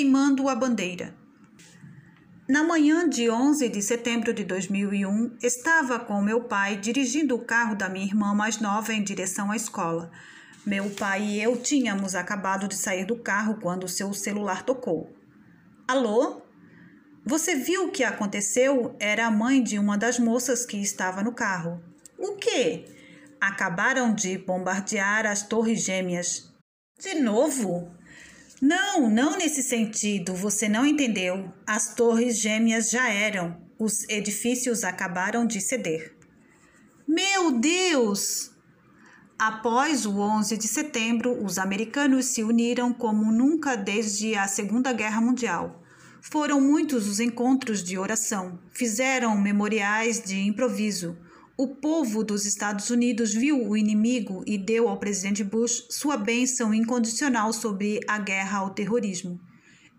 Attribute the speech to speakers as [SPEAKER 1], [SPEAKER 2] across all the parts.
[SPEAKER 1] queimando a bandeira. Na manhã de 11 de setembro de 2001, estava com meu pai dirigindo o carro da minha irmã mais nova em direção à escola. Meu pai e eu tínhamos acabado de sair do carro quando seu celular tocou. Alô? Você viu o que aconteceu? Era a mãe de uma das moças que estava no carro. O quê? Acabaram de bombardear as Torres Gêmeas. De novo? Não, não nesse sentido, você não entendeu. As Torres Gêmeas já eram. Os edifícios acabaram de ceder. Meu Deus! Após o 11 de setembro, os americanos se uniram como nunca desde a Segunda Guerra Mundial. Foram muitos os encontros de oração, fizeram memoriais de improviso o povo dos Estados Unidos viu o inimigo e deu ao presidente Bush sua bênção incondicional sobre a guerra ao terrorismo.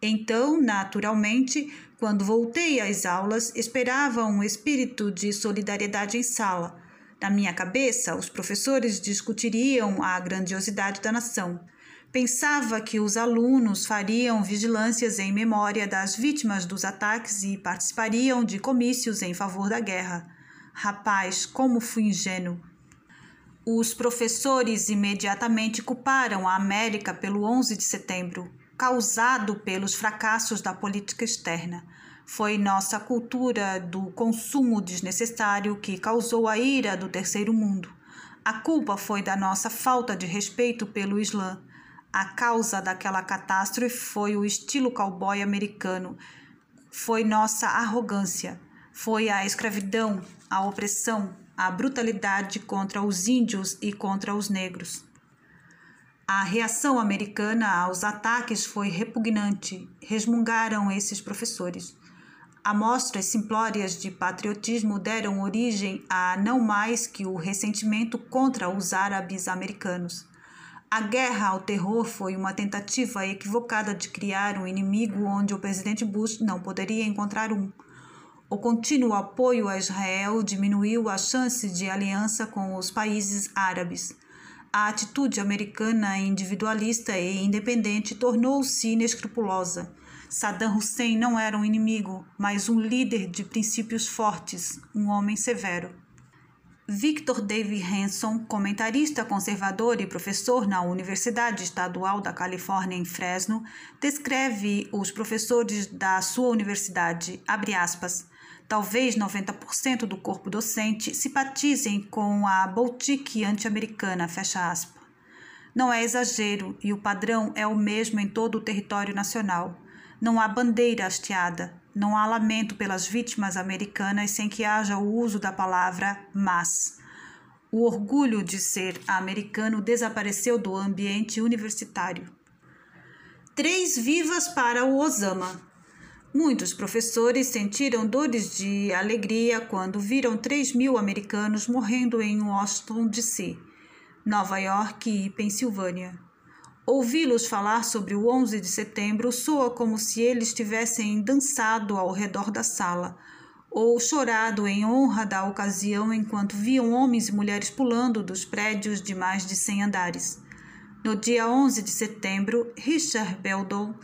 [SPEAKER 1] Então, naturalmente, quando voltei às aulas, esperava um espírito de solidariedade em sala. Na minha cabeça, os professores discutiriam a grandiosidade da nação. Pensava que os alunos fariam vigilâncias em memória das vítimas dos ataques e participariam de comícios em favor da guerra. Rapaz, como fui ingênuo. Os professores imediatamente culparam a América pelo 11 de setembro, causado pelos fracassos da política externa. Foi nossa cultura do consumo desnecessário que causou a ira do terceiro mundo. A culpa foi da nossa falta de respeito pelo Islã. A causa daquela catástrofe foi o estilo cowboy americano. Foi nossa arrogância. Foi a escravidão, a opressão, a brutalidade contra os índios e contra os negros. A reação americana aos ataques foi repugnante, resmungaram esses professores. Amostras simplórias de patriotismo deram origem a não mais que o ressentimento contra os árabes americanos. A guerra ao terror foi uma tentativa equivocada de criar um inimigo onde o presidente Bush não poderia encontrar um. O contínuo apoio a Israel diminuiu a chance de aliança com os países árabes. A atitude americana individualista e independente tornou-se inescrupulosa. Saddam Hussein não era um inimigo, mas um líder de princípios fortes, um homem severo. Victor David Hanson, comentarista conservador e professor na Universidade Estadual da Califórnia em Fresno, descreve os professores da sua universidade, abre aspas, talvez 90% do corpo docente simpatizem com a boutique anti-americana, fecha aspas. Não é exagero e o padrão é o mesmo em todo o território nacional. Não há bandeira hasteada, não há lamento pelas vítimas americanas sem que haja o uso da palavra mas. O orgulho de ser americano desapareceu do ambiente universitário. Três vivas para o Osama. Muitos professores sentiram dores de alegria quando viram 3 mil americanos morrendo em Washington, D.C., Nova York e Pensilvânia. Ouvi-los falar sobre o 11 de setembro soa como se eles tivessem dançado ao redor da sala ou chorado em honra da ocasião enquanto viam homens e mulheres pulando dos prédios de mais de 100 andares. No dia 11 de setembro, Richard Beldon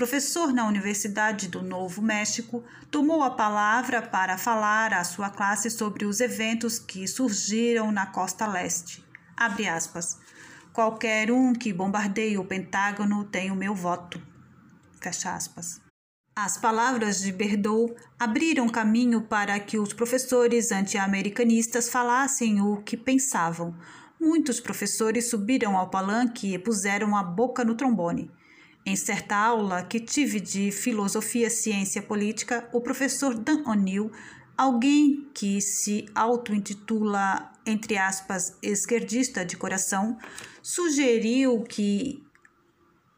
[SPEAKER 1] professor na Universidade do Novo México, tomou a palavra para falar à sua classe sobre os eventos que surgiram na costa leste. Abre aspas. Qualquer um que bombardeie o Pentágono tem o meu voto. Fecha aspas. As palavras de Berdou abriram caminho para que os professores anti-americanistas falassem o que pensavam. Muitos professores subiram ao palanque e puseram a boca no trombone. Em certa aula que tive de filosofia, ciência política, o professor Dan O'Neill, alguém que se auto-intitula, entre aspas, esquerdista de coração, sugeriu que,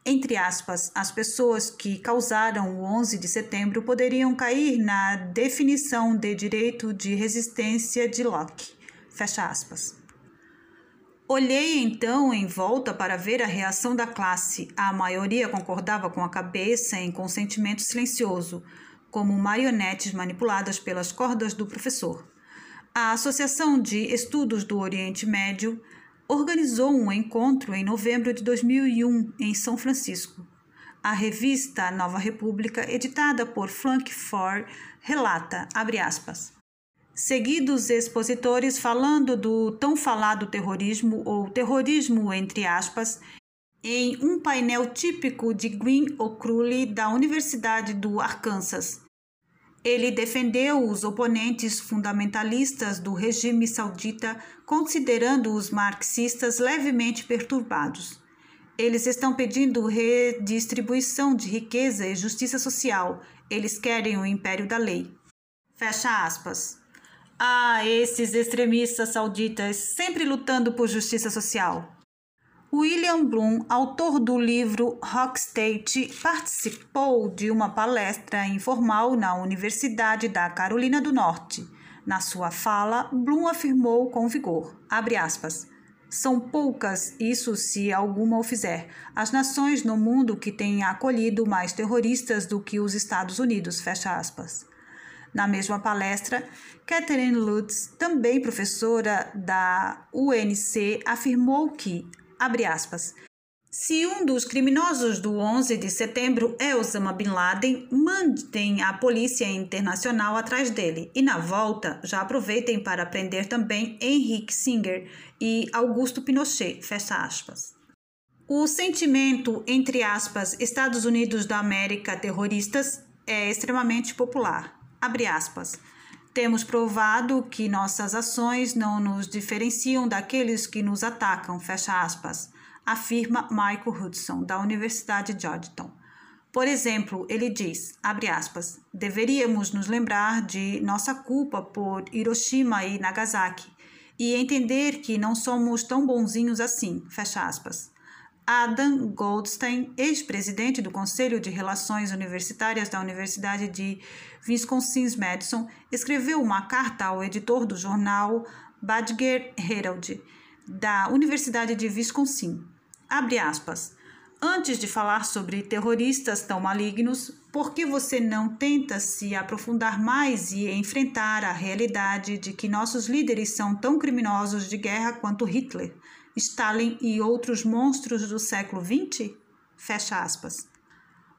[SPEAKER 1] entre aspas, as pessoas que causaram o 11 de setembro poderiam cair na definição de direito de resistência de Locke. Fecha aspas. Olhei então em volta para ver a reação da classe. A maioria concordava com a cabeça em consentimento silencioso, como marionetes manipuladas pelas cordas do professor. A Associação de Estudos do Oriente Médio organizou um encontro em novembro de 2001 em São Francisco. A revista Nova República, editada por Frank Ford, relata, abre aspas, seguidos expositores falando do tão falado terrorismo ou terrorismo entre aspas, em um painel típico de Green O'Cruley da Universidade do Arkansas. Ele defendeu os oponentes fundamentalistas do regime saudita, considerando os marxistas levemente perturbados. Eles estão pedindo redistribuição de riqueza e justiça social. Eles querem o império da lei. Fecha aspas. Ah, esses extremistas sauditas sempre lutando por justiça social. William Bloom, autor do livro Rock State, participou de uma palestra informal na Universidade da Carolina do Norte. Na sua fala, Bloom afirmou com vigor, aspas, são poucas, isso se alguma o fizer, as nações no mundo que têm acolhido mais terroristas do que os Estados Unidos. Fecha aspas. Na mesma palestra, Catherine Lutz, também professora da UNC, afirmou que, abre aspas, se um dos criminosos do 11 de setembro é Osama Bin Laden, mandem a Polícia Internacional atrás dele e, na volta, já aproveitem para prender também Henrique Singer e Augusto Pinochet. Fecha aspas. O sentimento, entre aspas, Estados Unidos da América terroristas é extremamente popular. Abre aspas. Temos provado que nossas ações não nos diferenciam daqueles que nos atacam. Fecha aspas afirma Michael Hudson, da Universidade de Georgetown. Por exemplo, ele diz, abre aspas, deveríamos nos lembrar de nossa culpa por Hiroshima e Nagasaki e entender que não somos tão bonzinhos assim, fecha aspas. Adam Goldstein, ex-presidente do Conselho de Relações Universitárias da Universidade de Wisconsin-Madison, escreveu uma carta ao editor do jornal Badger Herald, da Universidade de Wisconsin, Abre aspas. Antes de falar sobre terroristas tão malignos, por que você não tenta se aprofundar mais e enfrentar a realidade de que nossos líderes são tão criminosos de guerra quanto Hitler, Stalin e outros monstros do século XX? Fecha aspas.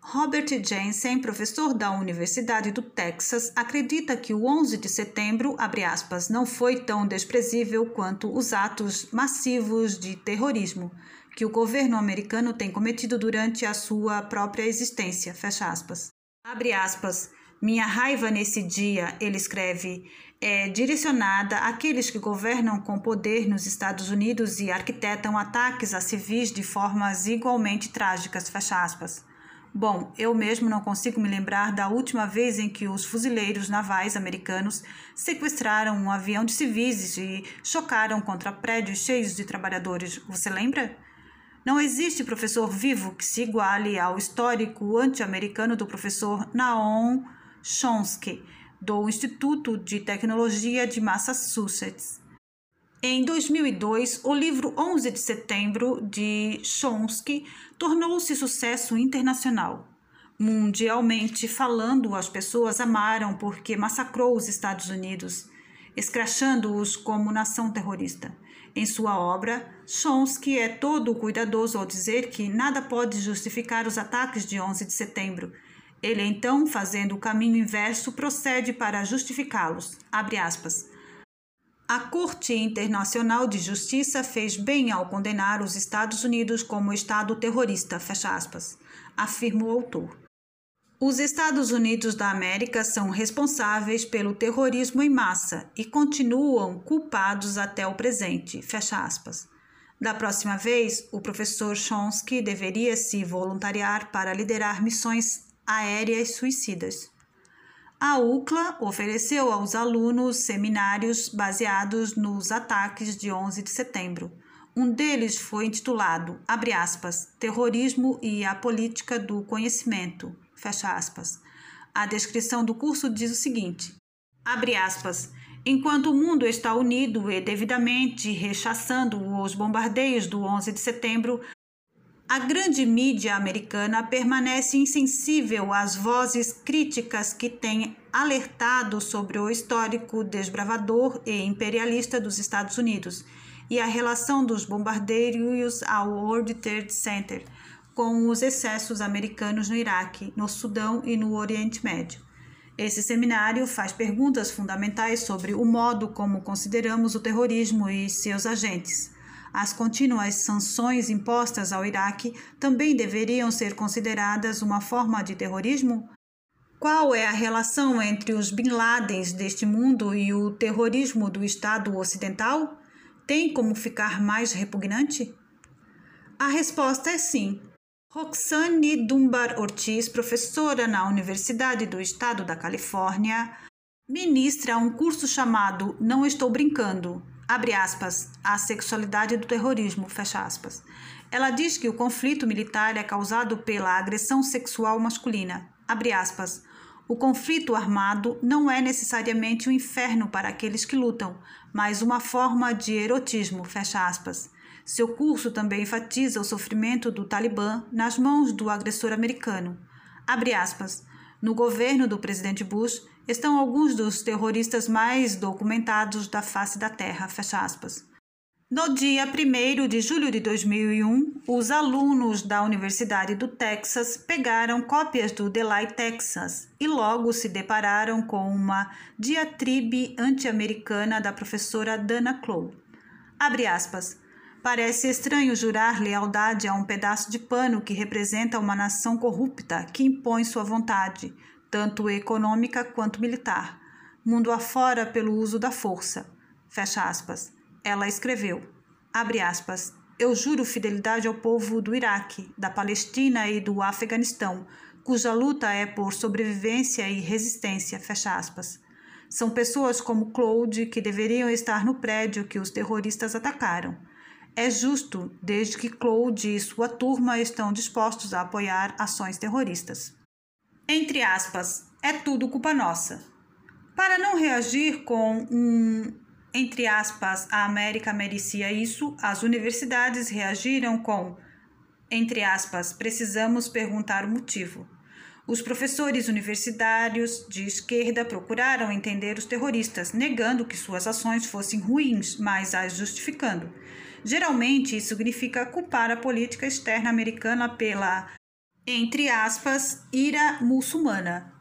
[SPEAKER 1] Robert Jensen, professor da Universidade do Texas, acredita que o 11 de setembro, aspas, não foi tão desprezível quanto os atos massivos de terrorismo que o governo americano tem cometido durante a sua própria existência. Fecha aspas. Abre aspas. Minha raiva nesse dia, ele escreve, é direcionada àqueles que governam com poder nos Estados Unidos e arquitetam ataques a civis de formas igualmente trágicas. Fecha aspas. Bom, eu mesmo não consigo me lembrar da última vez em que os fuzileiros navais americanos sequestraram um avião de civis e chocaram contra prédios cheios de trabalhadores. Você lembra? Não existe professor vivo que se iguale ao histórico anti-americano do professor Naon Chomsky, do Instituto de Tecnologia de Massachusetts. Em 2002, o livro 11 de setembro de Chomsky tornou-se sucesso internacional. Mundialmente falando, as pessoas amaram porque massacrou os Estados Unidos, escrachando-os como nação terrorista. Em sua obra, Chomsky é todo cuidadoso ao dizer que nada pode justificar os ataques de 11 de setembro. Ele então, fazendo o caminho inverso, procede para justificá-los. A Corte Internacional de Justiça fez bem ao condenar os Estados Unidos como Estado terrorista, fecha aspas, afirma o autor. Os Estados Unidos da América são responsáveis pelo terrorismo em massa e continuam culpados até o presente. Fecha aspas. Da próxima vez, o professor Chomsky deveria se voluntariar para liderar missões aéreas suicidas. A UCLA ofereceu aos alunos seminários baseados nos ataques de 11 de setembro. Um deles foi intitulado, aspas, Terrorismo e a Política do Conhecimento. A descrição do curso diz o seguinte: aspas. Enquanto o mundo está unido e devidamente rechaçando os bombardeios do 11 de setembro, a grande mídia americana permanece insensível às vozes críticas que têm alertado sobre o histórico desbravador e imperialista dos Estados Unidos e a relação dos bombardeiros ao World Trade Center com os excessos americanos no Iraque, no Sudão e no Oriente Médio. Esse seminário faz perguntas fundamentais sobre o modo como consideramos o terrorismo e seus agentes. As contínuas sanções impostas ao Iraque também deveriam ser consideradas uma forma de terrorismo? Qual é a relação entre os Bin Ladens deste mundo e o terrorismo do Estado Ocidental? Tem como ficar mais repugnante? A resposta é sim. Roxane Dunbar Ortiz, professora na Universidade do Estado da Califórnia, ministra um curso chamado Não Estou Brincando, abre aspas, a sexualidade do terrorismo, fecha aspas. Ela diz que o conflito militar é causado pela agressão sexual masculina, abre aspas. O conflito armado não é necessariamente um inferno para aqueles que lutam, mas uma forma de erotismo, fecha aspas. Seu curso também enfatiza o sofrimento do Talibã nas mãos do agressor americano. Abre aspas. No governo do presidente Bush estão alguns dos terroristas mais documentados da face da Terra. Fecha aspas. No dia 1 de julho de 2001, os alunos da Universidade do Texas pegaram cópias do Delay Texas e logo se depararam com uma diatribe anti-americana da professora Dana Clow. Abre aspas. Parece estranho jurar lealdade a um pedaço de pano que representa uma nação corrupta que impõe sua vontade, tanto econômica quanto militar, mundo afora pelo uso da força. Fecha aspas. Ela escreveu, abre aspas, eu juro fidelidade ao povo do Iraque, da Palestina e do Afeganistão, cuja luta é por sobrevivência e resistência, fecha aspas. São pessoas como Claude que deveriam estar no prédio que os terroristas atacaram. É justo, desde que Claude e sua turma estão dispostos a apoiar ações terroristas. Entre aspas, é tudo culpa nossa. Para não reagir com um, entre aspas, a América merecia isso, as universidades reagiram com, entre aspas, precisamos perguntar o motivo. Os professores universitários de esquerda procuraram entender os terroristas, negando que suas ações fossem ruins, mas as justificando. Geralmente, isso significa culpar a política externa americana pela, entre aspas, ira muçulmana.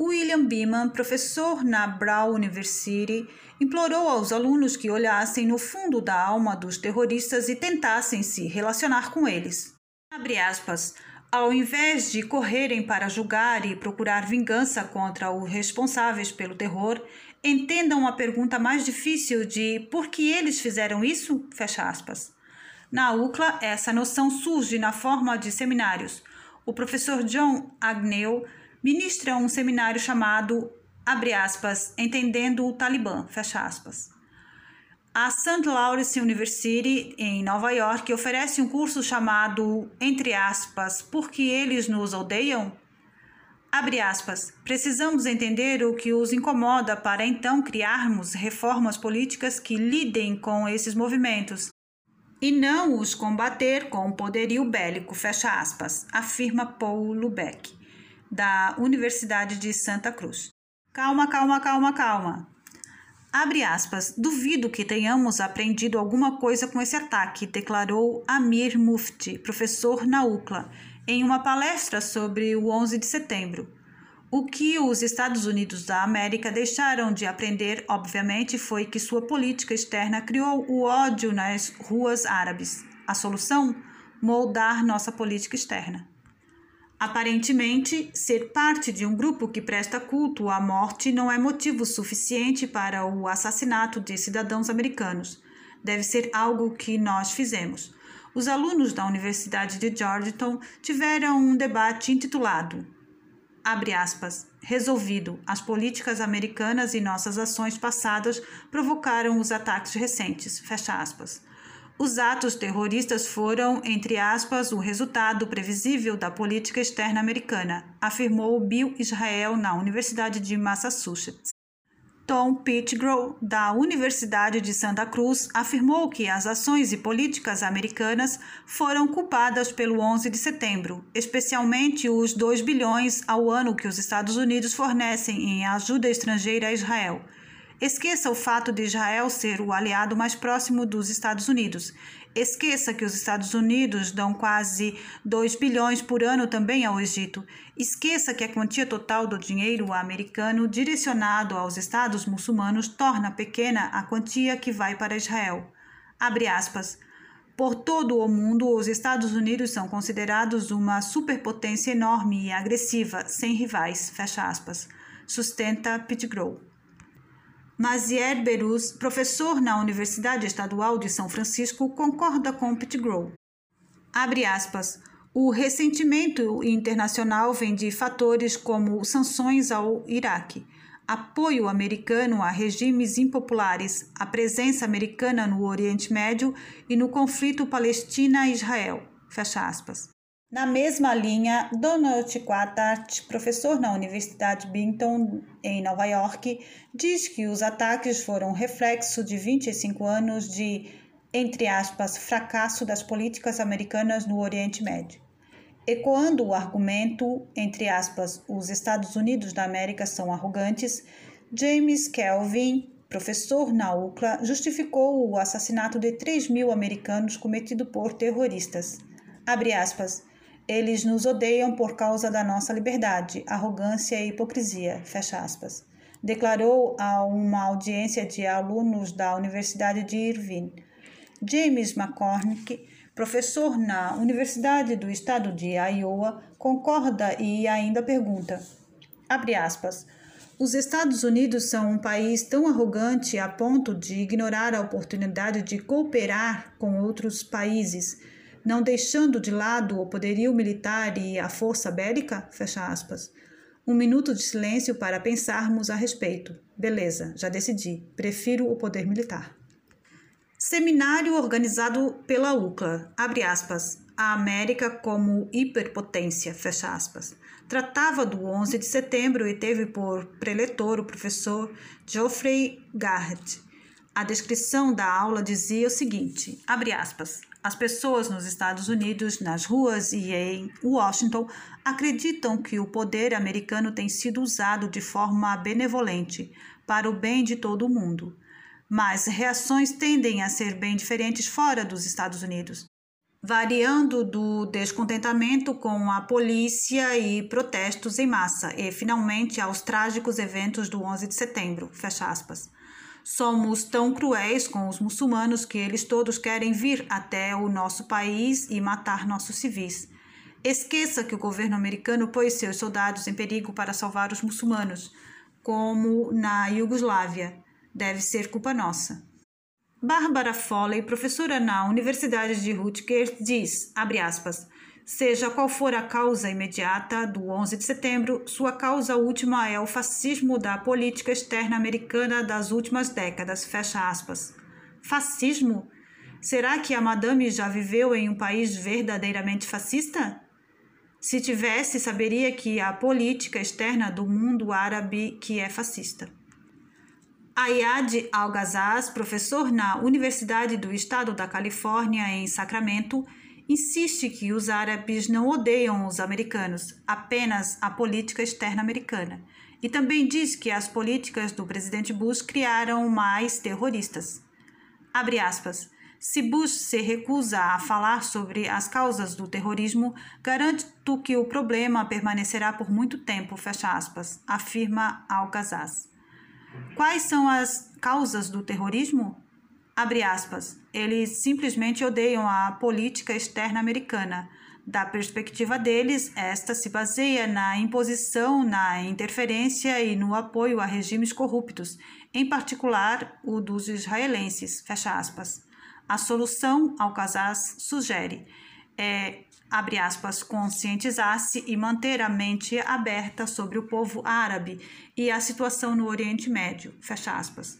[SPEAKER 1] William Beeman, professor na Brown University, implorou aos alunos que olhassem no fundo da alma dos terroristas e tentassem se relacionar com eles. Abre aspas. Ao invés de correrem para julgar e procurar vingança contra os responsáveis pelo terror, entendam a pergunta mais difícil de por que eles fizeram isso? Fecha aspas. Na UCLA, essa noção surge na forma de seminários. O professor John Agnew ministra um seminário chamado, abre aspas, Entendendo o Talibã, fecha aspas. A St. Lawrence University, em Nova York, oferece um curso chamado, entre aspas, Por que eles nos odeiam? Abre aspas. Precisamos entender o que os incomoda para então criarmos reformas políticas que lidem com esses movimentos e não os combater com poderio bélico, fecha aspas, afirma Paul Lubeck, da Universidade de Santa Cruz. Calma, calma, calma, calma. Abre aspas, duvido que tenhamos aprendido alguma coisa com esse ataque, declarou Amir Mufti, professor na UCLA, em uma palestra sobre o 11 de setembro. O que os Estados Unidos da América deixaram de aprender, obviamente, foi que sua política externa criou o ódio nas ruas árabes. A solução? Moldar nossa política externa. Aparentemente, ser parte de um grupo que presta culto à morte não é motivo suficiente para o assassinato de cidadãos americanos. Deve ser algo que nós fizemos os alunos da Universidade de Georgetown tiveram um debate intitulado Abre aspas, resolvido. As políticas americanas e nossas ações passadas provocaram os ataques recentes. Fecha aspas. Os atos terroristas foram, entre aspas, o resultado previsível da política externa americana, afirmou Bill Israel na Universidade de Massachusetts. Tom Pettigrew, da Universidade de Santa Cruz, afirmou que as ações e políticas americanas foram culpadas pelo 11 de setembro, especialmente os 2 bilhões ao ano que os Estados Unidos fornecem em ajuda estrangeira a Israel. Esqueça o fato de Israel ser o aliado mais próximo dos Estados Unidos. Esqueça que os Estados Unidos dão quase 2 bilhões por ano também ao Egito. Esqueça que a quantia total do dinheiro americano direcionado aos Estados muçulmanos torna pequena a quantia que vai para Israel. Abre aspas. Por todo o mundo, os Estados Unidos são considerados uma superpotência enorme e agressiva, sem rivais. Fecha aspas. Sustenta Pettigrew. Mazier Beruz, professor na Universidade Estadual de São Francisco, concorda com Pettigrew. Abre aspas. O ressentimento internacional vem de fatores como sanções ao Iraque apoio americano a regimes impopulares, a presença americana no Oriente Médio e no conflito Palestina-Israel. Fecha aspas. Na mesma linha, Donald Quattart, professor na Universidade Bingham, em Nova York, diz que os ataques foram reflexo de 25 anos de, entre aspas, fracasso das políticas americanas no Oriente Médio. Ecoando o argumento, entre aspas, os Estados Unidos da América são arrogantes, James Kelvin, professor na UCLA, justificou o assassinato de 3 mil americanos cometido por terroristas. Abre aspas. Eles nos odeiam por causa da nossa liberdade, arrogância e hipocrisia. Fecha aspas. Declarou a uma audiência de alunos da Universidade de Irvine. James McCormick professor na Universidade do Estado de Iowa, concorda e ainda pergunta: abre aspas. Os Estados Unidos são um país tão arrogante a ponto de ignorar a oportunidade de cooperar com outros países, não deixando de lado o poderio militar e a força bélica? Fecha aspas. Um minuto de silêncio para pensarmos a respeito. Beleza, já decidi. Prefiro o poder militar. Seminário organizado pela UCLA, abre aspas, a América como hiperpotência, fecha aspas. Tratava do 11 de setembro e teve por preletor o professor Geoffrey Garrett. A descrição da aula dizia o seguinte, abre aspas, as pessoas nos Estados Unidos, nas ruas e em Washington, acreditam que o poder americano tem sido usado de forma benevolente para o bem de todo o mundo mas reações tendem a ser bem diferentes fora dos Estados Unidos, variando do descontentamento com a polícia e protestos em massa, e finalmente aos trágicos eventos do 11 de setembro. Fecha aspas. Somos tão cruéis com os muçulmanos que eles todos querem vir até o nosso país e matar nossos civis. Esqueça que o governo americano pôs seus soldados em perigo para salvar os muçulmanos, como na Iugoslávia deve ser culpa nossa. Bárbara Foley, professora na Universidade de Rutgers, diz, abre aspas, seja qual for a causa imediata do 11 de setembro, sua causa última é o fascismo da política externa americana das últimas décadas, fecha aspas. Fascismo? Será que a madame já viveu em um país verdadeiramente fascista? Se tivesse, saberia que a política externa do mundo árabe que é fascista. Ayad Al-Ghazaz, professor na Universidade do Estado da Califórnia, em Sacramento, insiste que os árabes não odeiam os americanos, apenas a política externa americana. E também diz que as políticas do presidente Bush criaram mais terroristas. Abre aspas. Se Bush se recusa a falar sobre as causas do terrorismo, garanto que o problema permanecerá por muito tempo, fecha aspas, afirma Al-Ghazaz. Quais são as causas do terrorismo? Abre aspas. Eles simplesmente odeiam a política externa americana. Da perspectiva deles, esta se baseia na imposição, na interferência e no apoio a regimes corruptos, em particular o dos israelenses. Fecha aspas. A solução, Alcazaz sugere, é abre aspas, conscientizar-se e manter a mente aberta sobre o povo árabe e a situação no Oriente Médio, fecha aspas.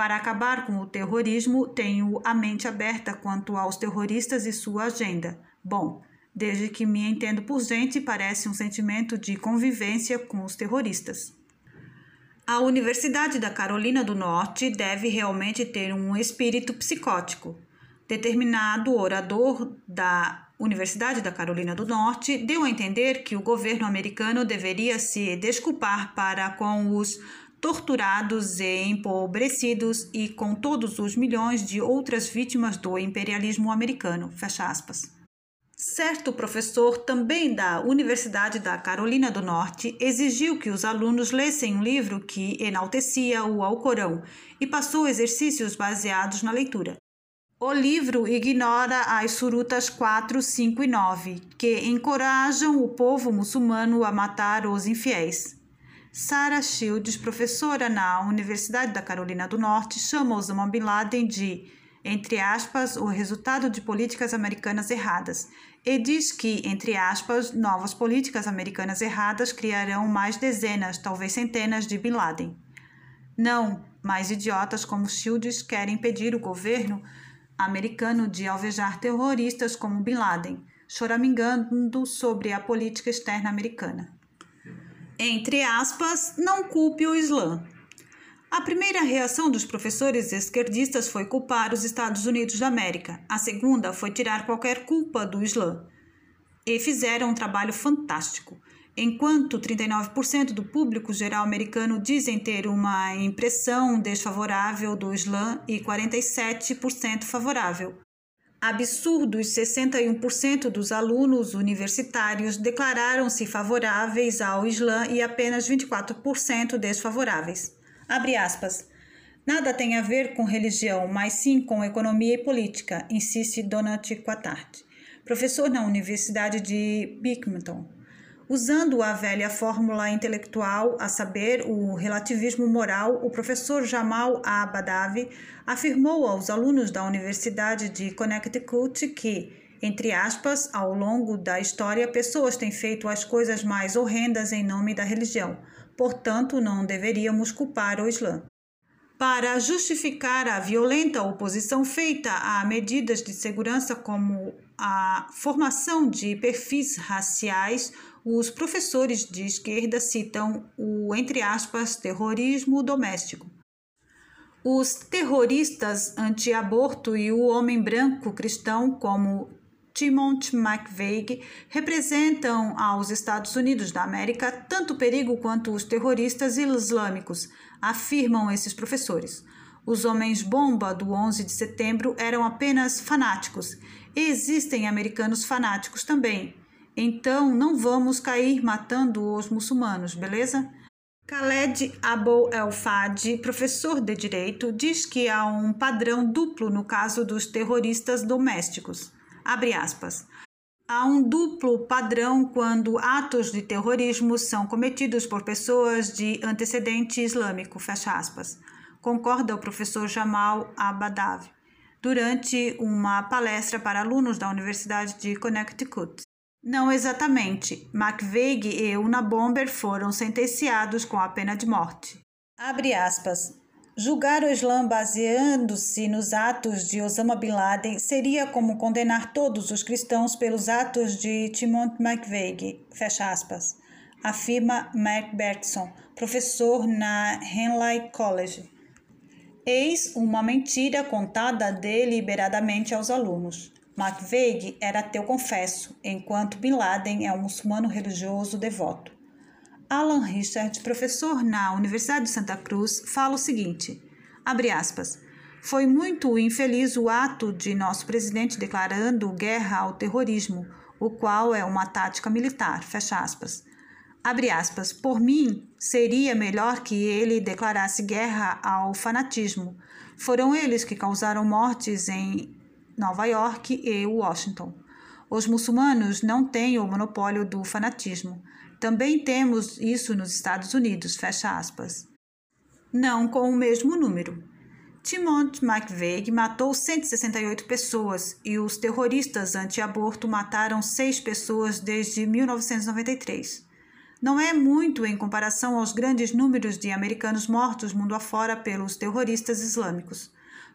[SPEAKER 1] Para acabar com o terrorismo, tenho a mente aberta quanto aos terroristas e sua agenda. Bom, desde que me entendo por gente, parece um sentimento de convivência com os terroristas. A Universidade da Carolina do Norte deve realmente ter um espírito psicótico. Determinado orador da Universidade da Carolina do Norte deu a entender que o governo americano deveria se desculpar para com os torturados e empobrecidos e com todos os milhões de outras vítimas do imperialismo americano. Fecha aspas. Certo professor, também da Universidade da Carolina do Norte, exigiu que os alunos lessem um livro que enaltecia o Alcorão e passou exercícios baseados na leitura. O livro ignora as surutas 4, 5 e 9, que encorajam o povo muçulmano a matar os infiéis. Sarah Shields, professora na Universidade da Carolina do Norte, chama Osama Bin Laden de, entre aspas, o resultado de políticas americanas erradas e diz que, entre aspas, novas políticas americanas erradas criarão mais dezenas, talvez centenas de Bin Laden. Não, mais idiotas como Shields querem impedir o governo americano de alvejar terroristas como Bin Laden, choramingando sobre a política externa americana. Entre aspas, não culpe o Islã. A primeira reação dos professores esquerdistas foi culpar os Estados Unidos da América. A segunda foi tirar qualquer culpa do Islã. E fizeram um trabalho fantástico. Enquanto 39% do público geral americano dizem ter uma impressão desfavorável do Islã e 47% favorável. Absurdos 61% dos alunos universitários declararam-se favoráveis ao Islã e apenas 24% desfavoráveis. Abre aspas. Nada tem a ver com religião, mas sim com economia e política, insiste Donald Quatart, professor na Universidade de Binghamton. Usando a velha fórmula intelectual, a saber, o relativismo moral, o professor Jamal Abadavi afirmou aos alunos da Universidade de Connecticut que, entre aspas, ao longo da história, pessoas têm feito as coisas mais horrendas em nome da religião portanto, não deveríamos culpar o Islã. Para justificar a violenta oposição feita a medidas de segurança como a formação de perfis raciais, os professores de esquerda citam o, entre aspas, terrorismo doméstico. Os terroristas anti-aborto e o homem branco cristão, como Timothy McVeigh representam aos Estados Unidos da América tanto perigo quanto os terroristas islâmicos, afirmam esses professores. Os homens-bomba do 11 de setembro eram apenas fanáticos. Existem americanos fanáticos também. Então não vamos cair matando os muçulmanos, beleza? Khaled Abou El Fadi, professor de direito, diz que há um padrão duplo no caso dos terroristas domésticos. Abre aspas. Há um duplo padrão quando atos de terrorismo são cometidos por pessoas de antecedente islâmico, fecha aspas. Concorda o professor Jamal Abadav durante uma palestra para alunos da Universidade de Connecticut. Não exatamente. McVeigh e Una Bomber foram sentenciados com a pena de morte. Abre aspas. Julgar o Islã baseando-se nos atos de Osama Bin Laden seria como condenar todos os cristãos pelos atos de Timothy McVeigh, fecha aspas, afirma Mark Bergson, professor na Henley College. Eis uma mentira contada deliberadamente aos alunos. McVeigh era ateu confesso, enquanto Bin Laden é um muçulmano religioso devoto. Alan Richard, professor na Universidade de Santa Cruz, fala o seguinte: abre aspas. Foi muito infeliz o ato de nosso presidente declarando guerra ao terrorismo, o qual é uma tática militar. Fecha aspas. Abre aspas. Por mim, seria melhor que ele declarasse guerra ao fanatismo. Foram eles que causaram mortes em Nova York e Washington. Os muçulmanos não têm o monopólio do fanatismo. Também temos isso nos Estados Unidos, fecha aspas. Não com o mesmo número. Timothy McVeigh matou 168 pessoas e os terroristas anti-aborto mataram 6 pessoas desde 1993. Não é muito em comparação aos grandes números de americanos mortos mundo afora pelos terroristas islâmicos.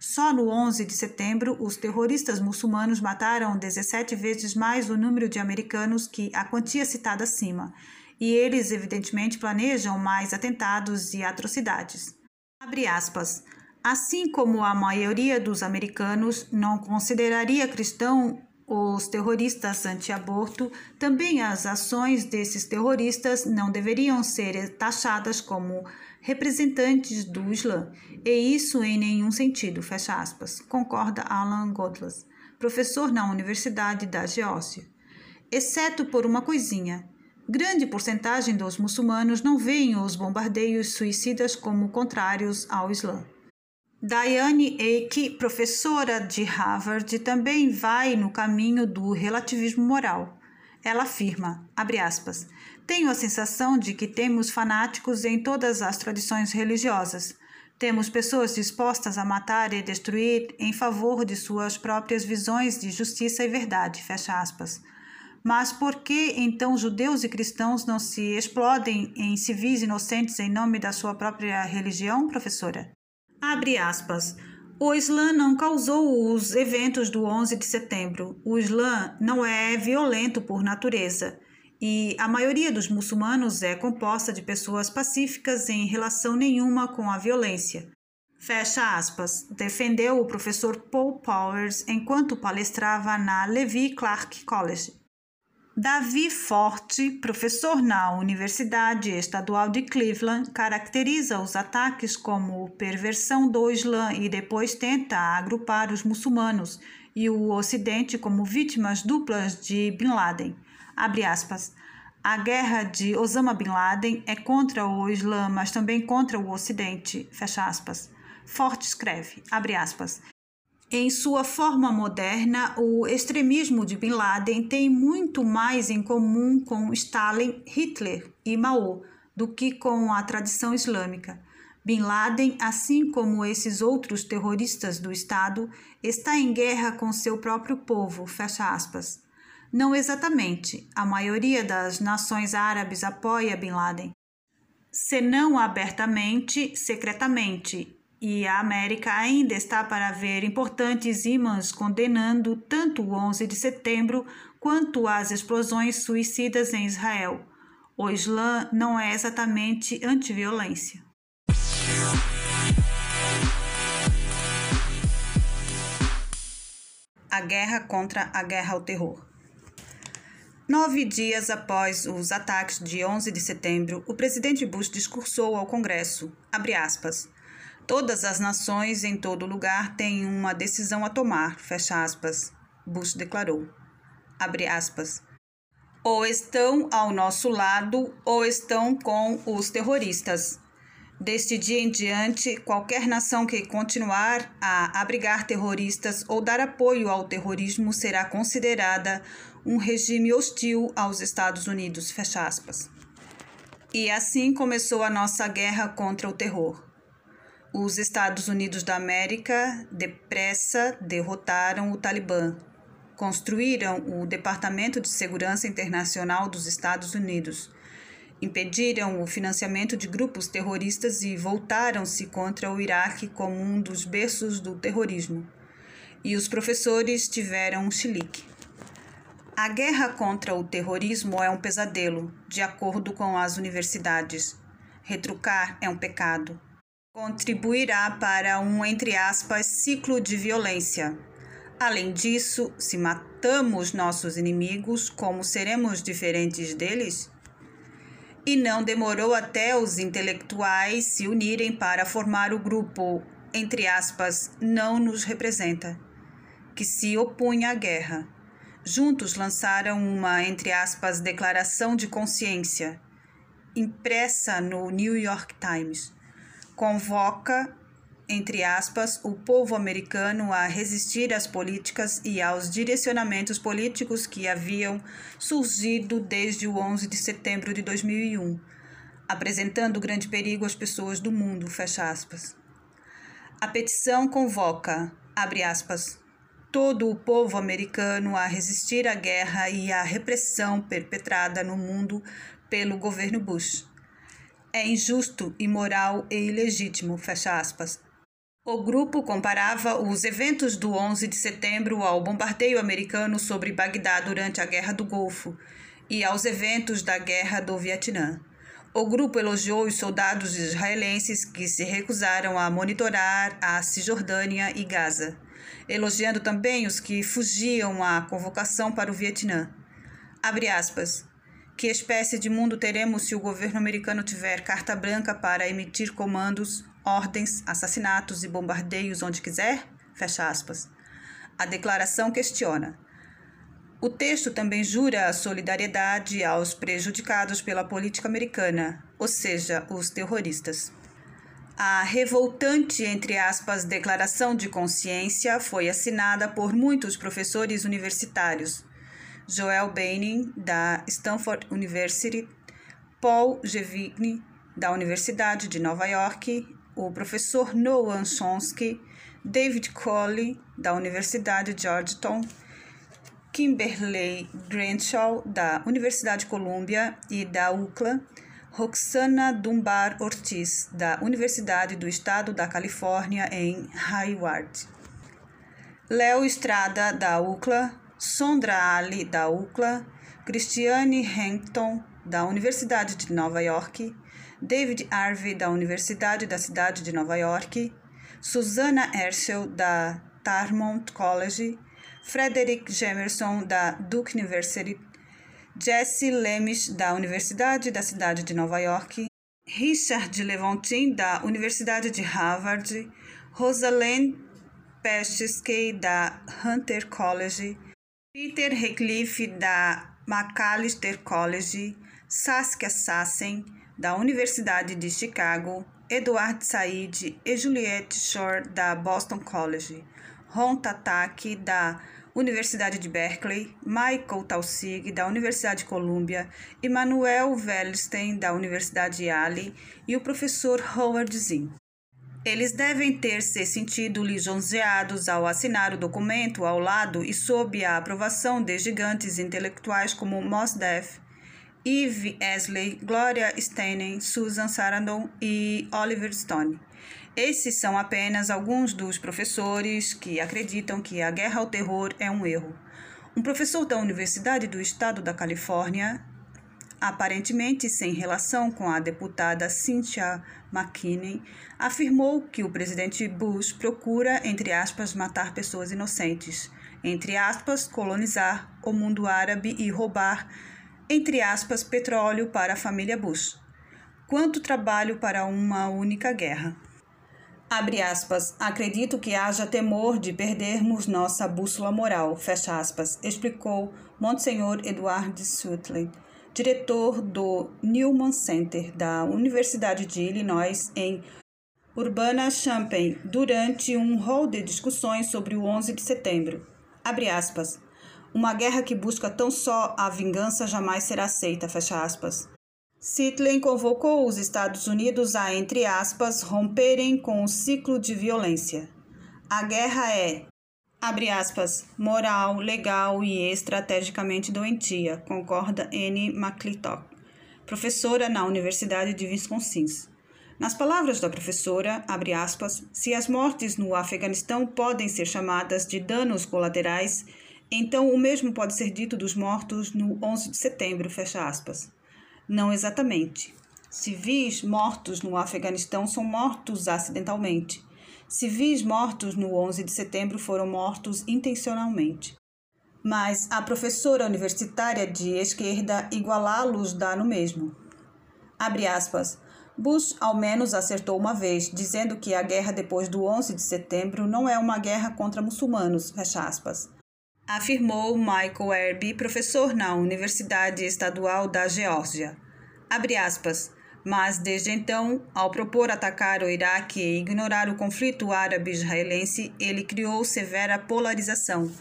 [SPEAKER 1] Só no 11 de setembro, os terroristas muçulmanos mataram 17 vezes mais o número de americanos que a quantia citada acima, e eles, evidentemente, planejam mais atentados e atrocidades. Abre aspas. Assim como a maioria dos americanos não consideraria cristão os terroristas anti-aborto, também as ações desses terroristas não deveriam ser taxadas como representantes do Islã, e isso em nenhum sentido, fecha aspas, concorda Alan Godless, professor na Universidade da Geórgia. Exceto por uma coisinha, grande porcentagem dos muçulmanos não veem os bombardeios suicidas como contrários ao Islã. Diane Eike, professora de Harvard, também vai no caminho do relativismo moral. Ela afirma, aspas, tenho a sensação de que temos fanáticos em todas as tradições religiosas. Temos pessoas dispostas a matar e destruir em favor de suas próprias visões de justiça e verdade, fecha aspas. Mas por que então judeus e cristãos não se explodem em civis inocentes em nome da sua própria religião, professora? Abre aspas. O Islã não causou os eventos do 11 de setembro. O Islã não é violento por natureza. E a maioria dos muçulmanos é composta de pessoas pacíficas em relação nenhuma com a violência. Fecha aspas, defendeu o professor Paul Powers enquanto palestrava na Levi Clark College. Davi Forte, professor na Universidade Estadual de Cleveland, caracteriza os ataques como perversão do Islã e depois tenta agrupar os muçulmanos e o Ocidente como vítimas duplas de Bin Laden. Abre aspas. A guerra de Osama Bin Laden é contra o Islã, mas também contra o Ocidente. Fecha aspas. Forte escreve, abre aspas. Em sua forma moderna, o extremismo de Bin Laden tem muito mais em comum com Stalin, Hitler e Mao do que com a tradição islâmica. Bin Laden, assim como esses outros terroristas do Estado, está em guerra com seu próprio povo. Fecha aspas. Não exatamente. A maioria das nações árabes apoia Bin Laden, senão abertamente, secretamente, e a América ainda está para ver importantes imãs condenando tanto o 11 de setembro quanto as explosões suicidas em Israel. O Islã não é exatamente antiviolência. A guerra contra a guerra ao terror. Nove dias após os ataques de 11 de setembro, o presidente Bush discursou ao Congresso, aspas, Todas as nações em todo lugar têm uma decisão a tomar, fecha aspas, Bush declarou. Abre aspas. Ou estão ao nosso lado ou estão com os terroristas. Deste dia em diante, qualquer nação que continuar a abrigar terroristas ou dar apoio ao terrorismo será considerada um regime hostil aos Estados Unidos. Fecha aspas. E assim começou a nossa guerra contra o terror. Os Estados Unidos da América depressa derrotaram o Talibã. Construíram o Departamento de Segurança Internacional dos Estados Unidos. Impediram o financiamento de grupos terroristas e voltaram-se contra o Iraque como um dos berços do terrorismo. E os professores tiveram um chilique. A guerra contra o terrorismo é um pesadelo, de acordo com as universidades. Retrucar é um pecado contribuirá para um, entre aspas, ciclo de violência. Além disso, se matamos nossos inimigos, como seremos diferentes deles? E não demorou até os intelectuais se unirem para formar o grupo, entre aspas, não nos representa, que se opunha à guerra. Juntos lançaram uma, entre aspas, declaração de consciência, impressa no New York Times convoca, entre aspas, o povo americano a resistir às políticas e aos direcionamentos políticos que haviam surgido desde o 11 de setembro de 2001, apresentando grande perigo às pessoas do mundo, fecha aspas. A petição convoca, abre aspas, todo o povo americano a resistir à guerra e à repressão perpetrada no mundo pelo governo Bush é injusto, imoral e ilegítimo. Fecha aspas. O grupo comparava os eventos do 11 de setembro ao bombardeio americano sobre Bagdá durante a Guerra do Golfo e aos eventos da Guerra do Vietnã. O grupo elogiou os soldados israelenses que se recusaram a monitorar a Cisjordânia e Gaza. Elogiando também os que fugiam à convocação para o Vietnã. Abre aspas. Que espécie de mundo teremos se o governo americano tiver carta branca para emitir comandos, ordens, assassinatos e bombardeios onde quiser? Fecha aspas. A declaração questiona. O texto também jura a solidariedade aos prejudicados pela política americana, ou seja, os terroristas. A revoltante, entre aspas, declaração de consciência foi assinada por muitos professores universitários. Joel Baining, da Stanford University, Paul Gevigny, da Universidade de Nova York, o professor Noam Chomsky, David Coley, da Universidade de Georgetown, Kimberley Crenshaw, da Universidade de Columbia e da UCLA, Roxana Dunbar Ortiz, da Universidade do Estado da Califórnia, em Hayward. Léo Estrada, da UCLA, Sondra Ali, da UCLA, Christiane Hampton, da Universidade de Nova York, David Harvey, da Universidade da Cidade de Nova York, Susana Herschel, da Tarmont College, Frederick Jamerson, da Duke University, Jesse Lemes, da Universidade da Cidade de Nova York, Richard Levontin, da Universidade de Harvard, Rosalind Peschiske, da Hunter College, Peter Recliffe, da Macalester College, Saskia Sassen, da Universidade de Chicago, Eduard Said e Juliette Shore, da Boston College, Ron Tataki, da Universidade de Berkeley, Michael Tausig, da Universidade de Columbia, Emmanuel Wellstein, da Universidade Yale, e o professor Howard Zinn. Eles devem ter se sentido lisonjeados ao assinar o documento ao lado e sob a aprovação de gigantes intelectuais como Mos Def, Eve Esley, Gloria Steinem, Susan Sarandon e Oliver Stone. Esses são apenas alguns dos professores que acreditam que a guerra ao terror é um erro. Um professor da Universidade do Estado da Califórnia, aparentemente sem relação com a deputada Cynthia McKinney, afirmou que o presidente Bush procura, entre aspas, matar pessoas inocentes, entre aspas, colonizar o mundo árabe e roubar, entre aspas, petróleo para a família Bush. Quanto trabalho para uma única guerra. Abre aspas, acredito que haja temor de perdermos nossa bússola moral, fecha aspas, explicou Monsenhor Edward Sutley, diretor do Newman Center da Universidade de Illinois em Urbana-Champaign, durante um hall de discussões sobre o 11 de setembro. Abre aspas, uma guerra que busca tão só a vingança jamais será aceita, fecha aspas. Sitley convocou os Estados Unidos a, entre aspas, romperem com o ciclo de violência. A guerra é, abre aspas, moral, legal e estrategicamente doentia, concorda Anne McClintock, professora na Universidade de Wisconsin. Nas palavras da professora, abre aspas, se as mortes no Afeganistão podem ser chamadas de danos colaterais, então o mesmo pode ser dito dos mortos no 11 de setembro, fecha aspas. Não exatamente. Civis mortos no Afeganistão são mortos acidentalmente. Civis mortos no 11 de setembro foram mortos intencionalmente. Mas a professora universitária de esquerda igualá-los dá no mesmo. Abre aspas. Bush ao menos acertou uma vez, dizendo que a guerra depois do 11 de setembro não é uma guerra contra muçulmanos, fecha aspas afirmou Michael Erby, professor na Universidade Estadual da Geórgia. Mas desde então, ao propor atacar o Iraque e ignorar o conflito árabe-israelense, ele criou severa polarização.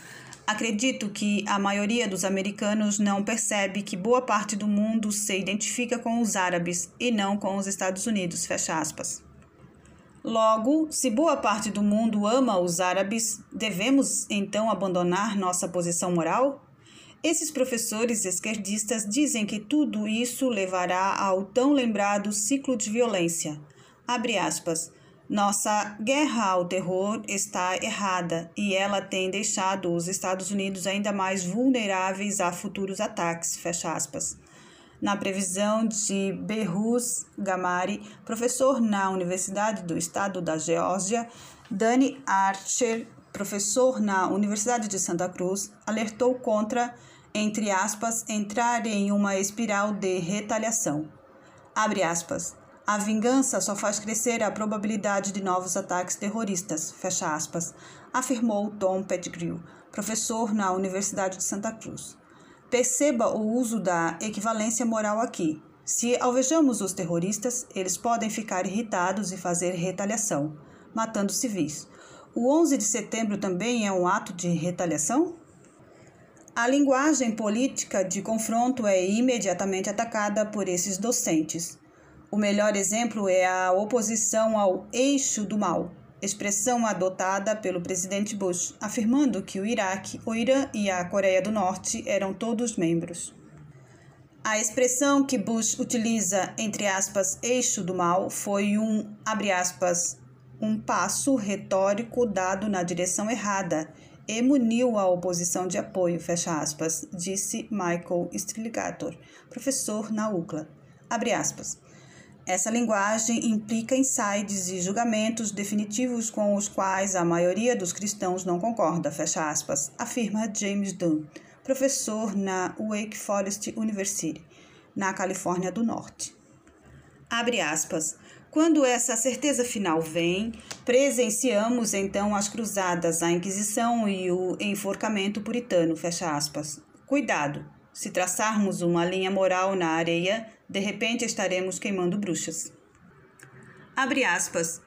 [SPEAKER 1] Acredito que a maioria dos americanos não percebe que boa parte do mundo se identifica com os árabes e não com os Estados Unidos. Fecha aspas. Logo, se boa parte do mundo ama os árabes, devemos então abandonar nossa posição moral? Esses professores esquerdistas dizem que tudo isso levará ao tão lembrado ciclo de violência. Abre aspas. Nossa guerra ao terror está errada e ela tem deixado os Estados Unidos ainda mais vulneráveis a futuros ataques. Fecha aspas na previsão de Behruz Gamari, professor na Universidade do Estado da Geórgia, Dani Archer professor na Universidade de Santa Cruz, alertou contra, entre aspas, entrar em uma espiral de retaliação. Abre aspas. A vingança só faz crescer a probabilidade de novos ataques terroristas, fecha aspas, afirmou Tom Pettigrew, professor na Universidade de Santa Cruz. Perceba o uso da equivalência moral aqui. Se alvejamos os terroristas, eles podem ficar irritados e fazer retaliação, matando civis. O 11 de setembro também é um ato de retaliação? A linguagem política de confronto é imediatamente atacada por esses docentes. O melhor exemplo é a oposição ao eixo do mal, expressão adotada pelo presidente Bush, afirmando que o Iraque, o Irã e a Coreia do Norte eram todos membros. A expressão que Bush utiliza, entre aspas, eixo do mal, foi um, abre aspas, um passo retórico dado na direção errada e muniu a oposição de apoio, fecha aspas, disse Michael Striligator, professor na UCLA. Abre aspas. Essa linguagem implica insights e julgamentos definitivos com os quais a maioria dos cristãos não concorda, fecha aspas, afirma James Dunn, professor na Wake Forest University, na Califórnia do Norte. Abre aspas. Quando essa certeza final vem, presenciamos então as cruzadas, a Inquisição e o enforcamento puritano, fecha aspas. Cuidado, se traçarmos uma linha moral na areia, de repente estaremos queimando bruxas. Abre aspas.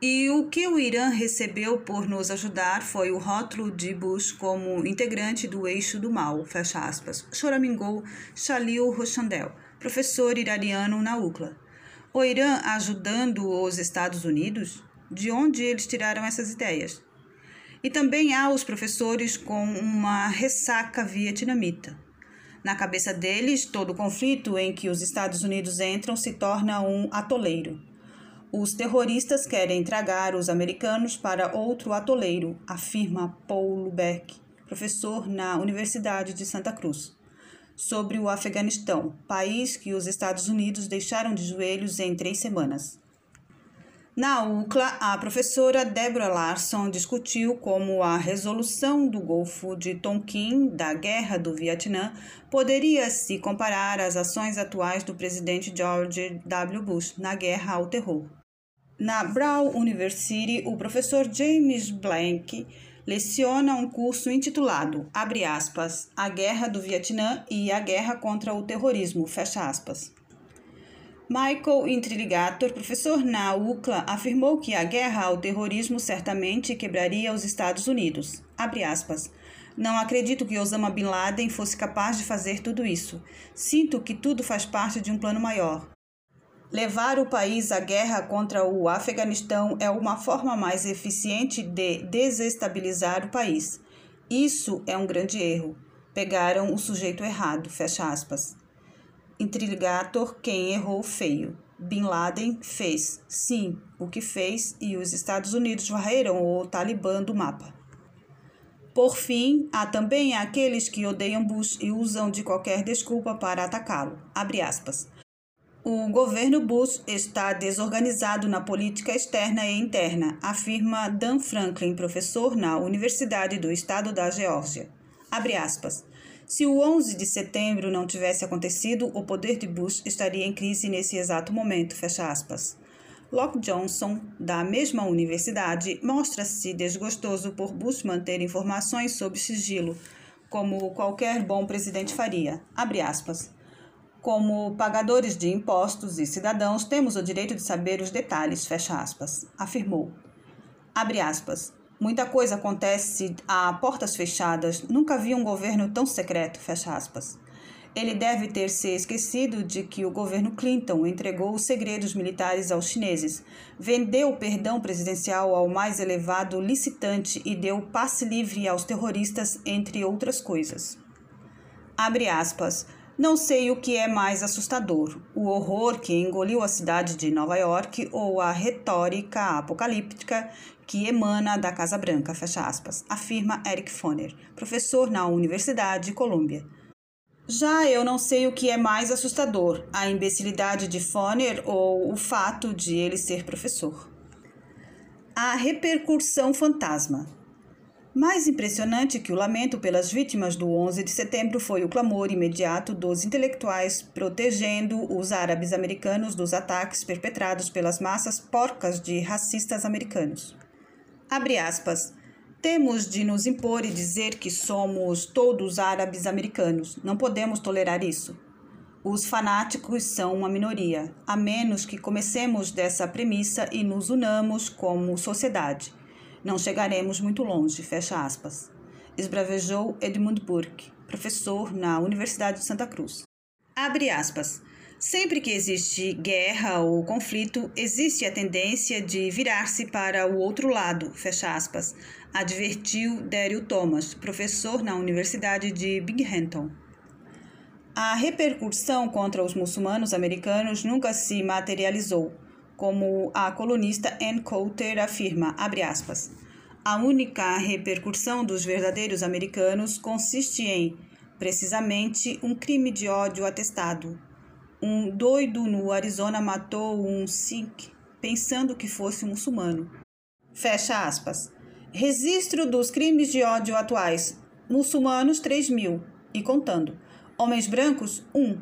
[SPEAKER 1] E o que o Irã recebeu por nos ajudar foi o rótulo de Bush como integrante do eixo do mal, fecha aspas, choramingou Shalil Rochandel, professor iraniano na UCLA. O Irã ajudando os Estados Unidos? De onde eles tiraram essas ideias? E também há os professores com uma ressaca vietnamita. Na cabeça deles, todo conflito em que os Estados Unidos entram se torna um atoleiro. Os terroristas querem tragar os americanos para outro atoleiro, afirma Paul Beck, professor na Universidade de Santa Cruz, sobre o Afeganistão, país que os Estados Unidos deixaram de joelhos em três semanas. Na UCLA, a professora Deborah Larson discutiu como a resolução do Golfo de Tonkin da Guerra do Vietnã poderia se comparar às ações atuais do presidente George W. Bush na guerra ao terror. Na Brown University, o professor James Blank leciona um curso intitulado, abre aspas, A Guerra do Vietnã e a Guerra contra o Terrorismo, fecha aspas. Michael Intriligator, professor na UCLA, afirmou que a guerra ao terrorismo certamente quebraria os Estados Unidos. Não acredito que Osama Bin Laden fosse capaz de fazer tudo isso. Sinto que tudo faz parte de um plano maior. Levar o país à guerra contra o Afeganistão é uma forma mais eficiente de desestabilizar o país. Isso é um grande erro. Pegaram o sujeito errado. Fecha aspas. Intrigator quem errou feio. Bin Laden fez, sim, o que fez e os Estados Unidos varreram o Talibã do mapa. Por fim, há também aqueles que odeiam Bush e usam de qualquer desculpa para atacá-lo. O governo Bush está desorganizado na política externa e interna, afirma Dan Franklin, professor na Universidade do Estado da Geórgia. Abre aspas. Se o 11 de setembro não tivesse acontecido, o poder de Bush estaria em crise nesse exato momento, fecha aspas. Locke Johnson, da mesma universidade, mostra-se desgostoso por Bush manter informações sob sigilo, como qualquer bom presidente faria. Abre aspas. Como pagadores de impostos e cidadãos, temos o direito de saber os detalhes, fecha aspas, afirmou. Abre aspas. Muita coisa acontece a portas fechadas. Nunca vi um governo tão secreto, fecha aspas. Ele deve ter se esquecido de que o governo Clinton entregou os segredos militares aos chineses, vendeu o perdão presidencial ao mais elevado licitante e deu passe livre aos terroristas, entre outras coisas. Abre aspas. Não sei o que é mais assustador: o horror que engoliu a cidade de Nova York ou a retórica apocalíptica que emana da Casa Branca, fecha aspas, afirma Eric Foner, professor na Universidade de Colômbia. Já eu não sei o que é mais assustador, a imbecilidade de Foner ou o fato de ele ser professor. A repercussão fantasma. Mais impressionante que o lamento pelas vítimas do 11 de setembro foi o clamor imediato dos intelectuais protegendo os árabes americanos dos ataques perpetrados pelas massas porcas de racistas americanos. Abre aspas. Temos de nos impor e dizer que somos todos árabes americanos. Não podemos tolerar isso. Os fanáticos são uma minoria, a menos que comecemos dessa premissa e nos unamos como sociedade. Não chegaremos muito longe, fecha aspas. Esbravejou Edmund Burke, professor na Universidade de Santa Cruz. Abre aspas. Sempre que existe guerra ou conflito, existe a tendência de virar-se para o outro lado, fecha aspas, advertiu Daryl Thomas, professor na Universidade de Binghamton. A repercussão contra os muçulmanos americanos nunca se materializou, como a colunista Ann Coulter afirma, aspas, A única repercussão dos verdadeiros americanos consiste em, precisamente, um crime de ódio atestado. Um doido no Arizona matou um Sikh pensando que fosse muçulmano. Fecha aspas. Registro dos crimes de ódio atuais. Muçulmanos, 3 mil. E contando. Homens brancos, um.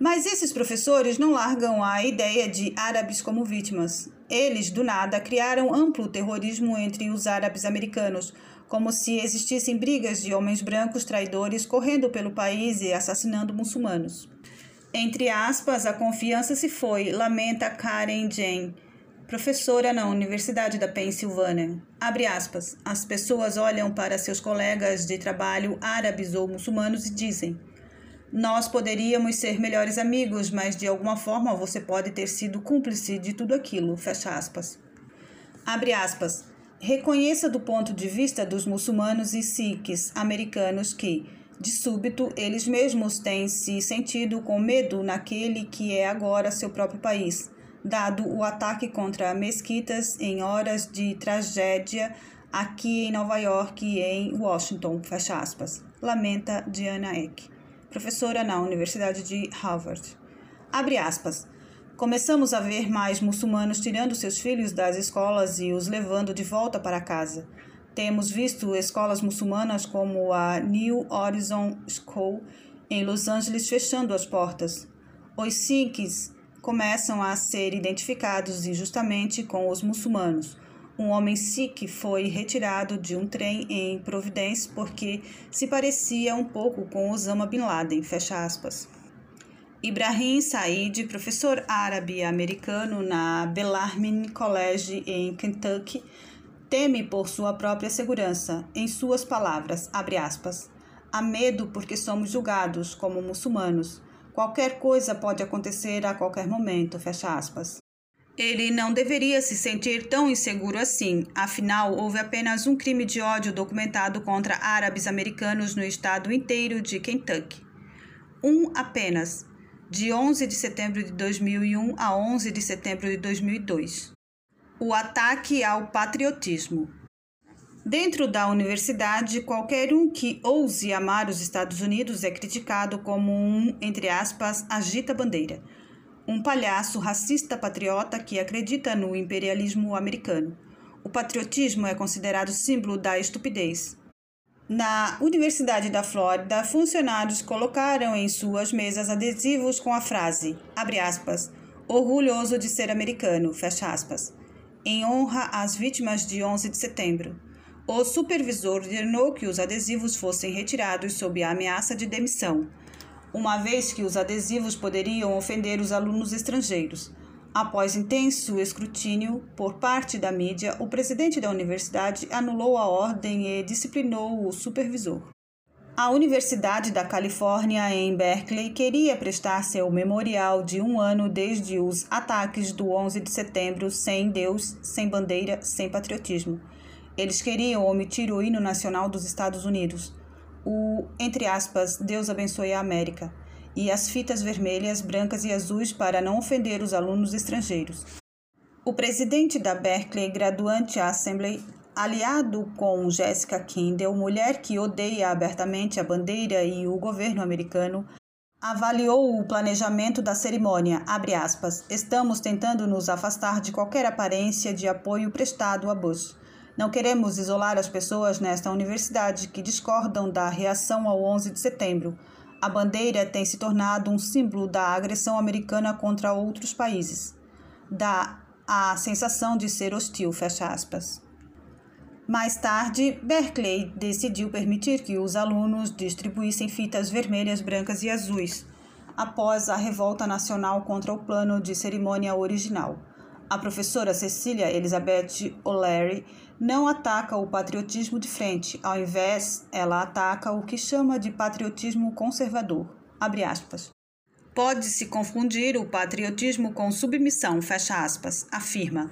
[SPEAKER 1] Mas esses professores não largam a ideia de árabes como vítimas. Eles, do nada, criaram amplo terrorismo entre os árabes americanos, como se existissem brigas de homens brancos traidores correndo pelo país e assassinando muçulmanos. Entre aspas, a confiança se foi, lamenta Karen Jane professora na Universidade da Pensilvânia. Abre aspas. As pessoas olham para seus colegas de trabalho árabes ou muçulmanos e dizem: Nós poderíamos ser melhores amigos, mas de alguma forma você pode ter sido cúmplice de tudo aquilo. Fecha aspas. Abre aspas. Reconheça do ponto de vista dos muçulmanos e sikhs americanos que, de súbito, eles mesmos têm se sentido com medo naquele que é agora seu próprio país dado o ataque contra mesquitas em horas de tragédia aqui em Nova York e em Washington, fecha aspas. Lamenta Diana Eck, professora na Universidade de Harvard. Abre aspas. Começamos a ver mais muçulmanos tirando seus filhos das escolas e os levando de volta para casa. Temos visto escolas muçulmanas como a New Horizon School em Los Angeles fechando as portas. Os Sikhs começam a ser identificados injustamente com os muçulmanos. Um homem sikh foi retirado de um trem em Providence porque se parecia um pouco com Osama Bin Laden, fecha aspas. Ibrahim Said, professor árabe americano na Bellarmine College em Kentucky, teme por sua própria segurança. Em suas palavras, abre aspas, há medo porque somos julgados como muçulmanos. Qualquer coisa pode acontecer a qualquer momento, fecha aspas. Ele não deveria se sentir tão inseguro assim, afinal, houve apenas um crime de ódio documentado contra árabes americanos no estado inteiro de Kentucky. Um apenas, de 11 de setembro de 2001 a 11 de setembro de 2002. O ataque ao patriotismo. Dentro da universidade, qualquer um que ouse amar os Estados Unidos é criticado como um, entre aspas, agita-bandeira, um palhaço racista patriota que acredita no imperialismo americano. O patriotismo é considerado símbolo da estupidez. Na Universidade da Flórida, funcionários colocaram em suas mesas adesivos com a frase, abre aspas, orgulhoso de ser americano, fecha aspas, em honra às vítimas de 11 de setembro. O supervisor ordenou que os adesivos fossem retirados sob a ameaça de demissão, uma vez que os adesivos poderiam ofender os alunos estrangeiros. Após intenso escrutínio por parte da mídia, o presidente da universidade anulou a ordem e disciplinou o supervisor. A Universidade da Califórnia, em Berkeley, queria prestar seu memorial de um ano desde os ataques do 11 de setembro sem Deus, sem bandeira, sem patriotismo. Eles queriam omitir o hino nacional dos Estados Unidos, o, entre aspas, Deus abençoe a América, e as fitas vermelhas, brancas e azuis para não ofender os alunos estrangeiros. O presidente da Berkeley Graduate Assembly, aliado com Jessica Kindle, mulher que odeia abertamente a bandeira e o governo americano, avaliou o planejamento da cerimônia, aspas, estamos tentando nos afastar de qualquer aparência de apoio prestado a Bush Não queremos isolar as pessoas nesta universidade que discordam da reação ao 11 de setembro. A bandeira tem se tornado um símbolo da agressão americana contra outros países. Dá a sensação de ser hostil, fecha aspas. Mais tarde, Berkeley decidiu permitir que os alunos distribuíssem fitas vermelhas, brancas e azuis, após a revolta nacional contra o plano de cerimônia original. A professora Cecília Elizabeth O'Leary não ataca o patriotismo de frente, ao invés, ela ataca o que chama de patriotismo conservador. Pode-se confundir o patriotismo com submissão, fecha aspas, afirma.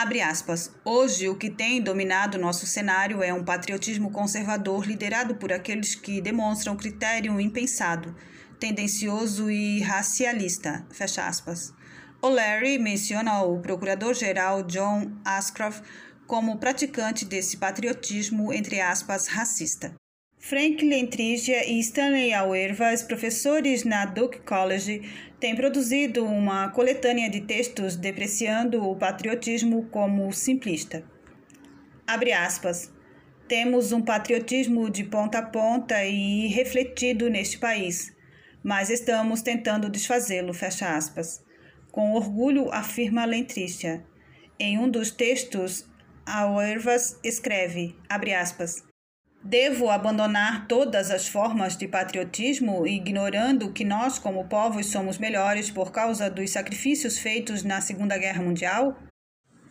[SPEAKER 1] Abre aspas. Hoje, o que tem dominado nosso cenário é um patriotismo conservador liderado por aqueles que demonstram critério impensado, tendencioso e racialista. Fecha aspas. O'Leary menciona o procurador-geral John Ashcroft como praticante desse patriotismo, entre aspas, racista. Frank Lentrigia e Stanley Auerbach, professores na Duke College, têm produzido uma coletânea de textos depreciando o patriotismo como simplista. Abre aspas. Temos um patriotismo de ponta a ponta e refletido neste país, mas estamos tentando desfazê-lo, fecha aspas. Com orgulho, afirma Lentricia. Em um dos textos, Auerbach escreve, abre aspas, Devo abandonar todas as formas de patriotismo, ignorando que nós, como povos, somos melhores por causa dos sacrifícios feitos na Segunda Guerra Mundial?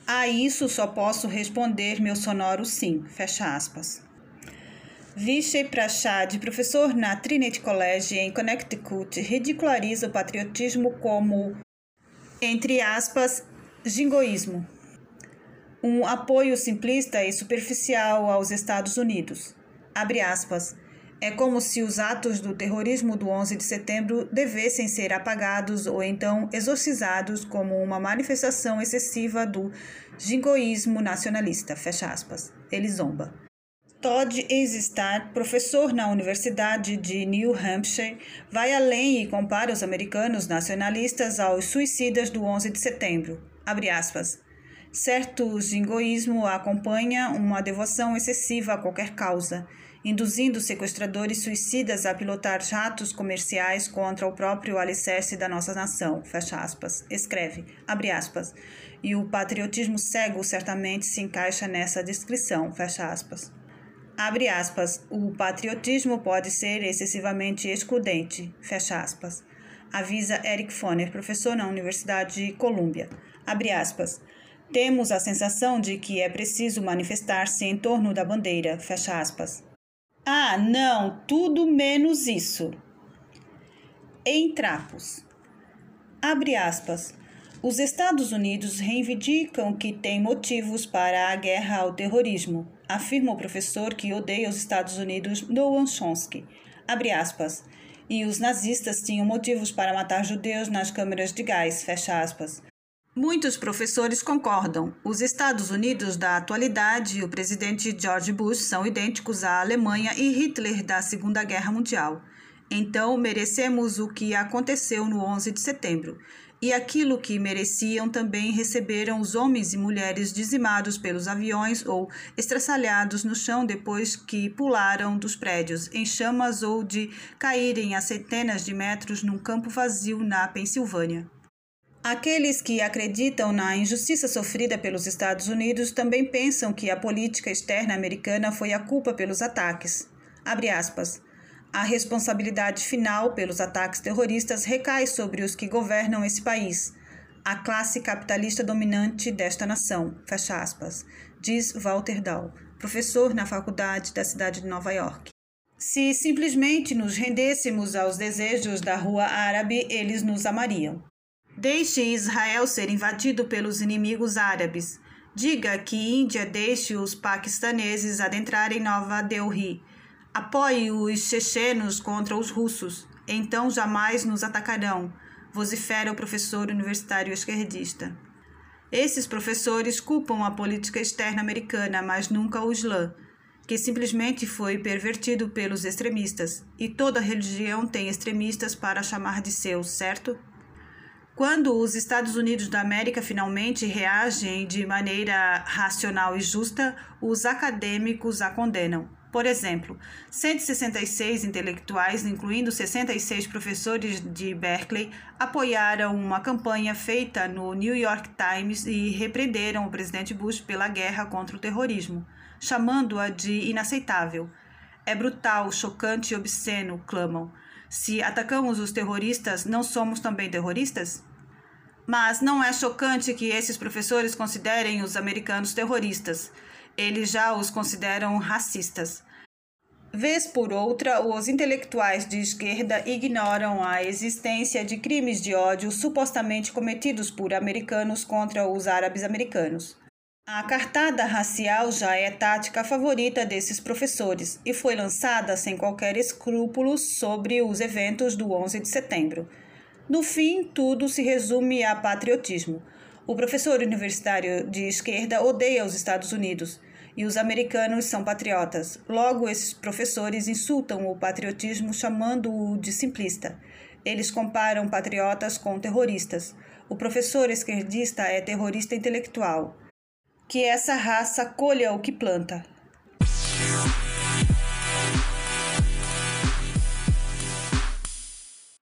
[SPEAKER 1] A isso só posso responder meu sonoro sim. Fecha aspas. Vishay Prashad, professor na Trinity College em Connecticut, ridiculariza o patriotismo como, entre aspas, jingoísmo, um apoio simplista e superficial aos Estados Unidos. Abre aspas. É como se os atos do terrorismo do 11 de setembro devessem ser apagados ou então exorcizados como uma manifestação excessiva do jingoísmo nacionalista. Fecha aspas. Ele zomba. Todd Eistar, professor na Universidade de New Hampshire, vai além e compara os americanos nacionalistas aos suicidas do 11 de setembro. Abre aspas. Certo jingoísmo acompanha uma devoção excessiva a qualquer causa induzindo sequestradores suicidas a pilotar jatos comerciais contra o próprio alicerce da nossa nação, fecha aspas. Escreve, abre aspas. E o patriotismo cego certamente se encaixa nessa descrição, fecha aspas. Abre aspas. O patriotismo pode ser excessivamente excludente, fecha aspas. Avisa Eric Foner, professor na Universidade de Colômbia. Abre aspas. Temos a sensação de que é preciso manifestar-se em torno da bandeira, fecha aspas. Ah, não, tudo menos isso. Em trapos. Abre aspas. Os Estados Unidos reivindicam que têm motivos para a guerra ao terrorismo, afirma o professor que odeia os Estados Unidos, Noam Chomsky. Abre aspas. E os nazistas tinham motivos para matar judeus nas câmeras de gás, fecha aspas. Muitos professores concordam. Os Estados Unidos da atualidade e o presidente George Bush são idênticos à Alemanha e Hitler da Segunda Guerra Mundial. Então, merecemos o que aconteceu no 11 de setembro. E aquilo que mereciam também receberam os homens e mulheres dizimados pelos aviões ou estraçalhados no chão depois que pularam dos prédios em chamas ou de caírem a centenas de metros num campo vazio na Pensilvânia. Aqueles que acreditam na injustiça sofrida pelos Estados Unidos também pensam que a política externa americana foi a culpa pelos ataques. Abre aspas. A responsabilidade final pelos ataques terroristas recai sobre os que governam esse país, a classe capitalista dominante desta nação. Fecha aspas. Diz Walter Dahl, professor na faculdade da cidade de Nova York. Se simplesmente nos rendêssemos aos desejos da rua árabe, eles nos amariam. Deixe Israel ser invadido pelos inimigos árabes. Diga que Índia deixe os paquistaneses adentrarem Nova Delhi. Apoie os chechenos contra os russos. Então jamais nos atacarão, vocifera o professor universitário esquerdista. Esses professores culpam a política externa americana, mas nunca o Islã, que simplesmente foi pervertido pelos extremistas. E toda religião tem extremistas para chamar de seus, certo? Quando os Estados Unidos da América finalmente reagem de maneira racional e justa, os acadêmicos a condenam. Por exemplo, 166 intelectuais, incluindo 66 professores de Berkeley, apoiaram uma campanha feita no New York Times e repreenderam o presidente Bush pela guerra contra o terrorismo, chamando-a de inaceitável. É brutal, chocante e obsceno, clamam. Se atacamos os terroristas, não somos também terroristas? Mas não é chocante que esses professores considerem os americanos terroristas. Eles já os consideram racistas. Vez por outra, os intelectuais de esquerda ignoram a existência de crimes de ódio supostamente cometidos por americanos contra os árabes americanos. A cartada racial já é tática favorita desses professores e foi lançada sem qualquer escrúpulo sobre os eventos do 11 de setembro. No fim, tudo se resume a patriotismo. O professor universitário de esquerda odeia os Estados Unidos e os americanos são patriotas. Logo, esses professores insultam o patriotismo chamando-o de simplista. Eles comparam patriotas com terroristas. O professor esquerdista é terrorista intelectual. Que essa raça colha o que planta.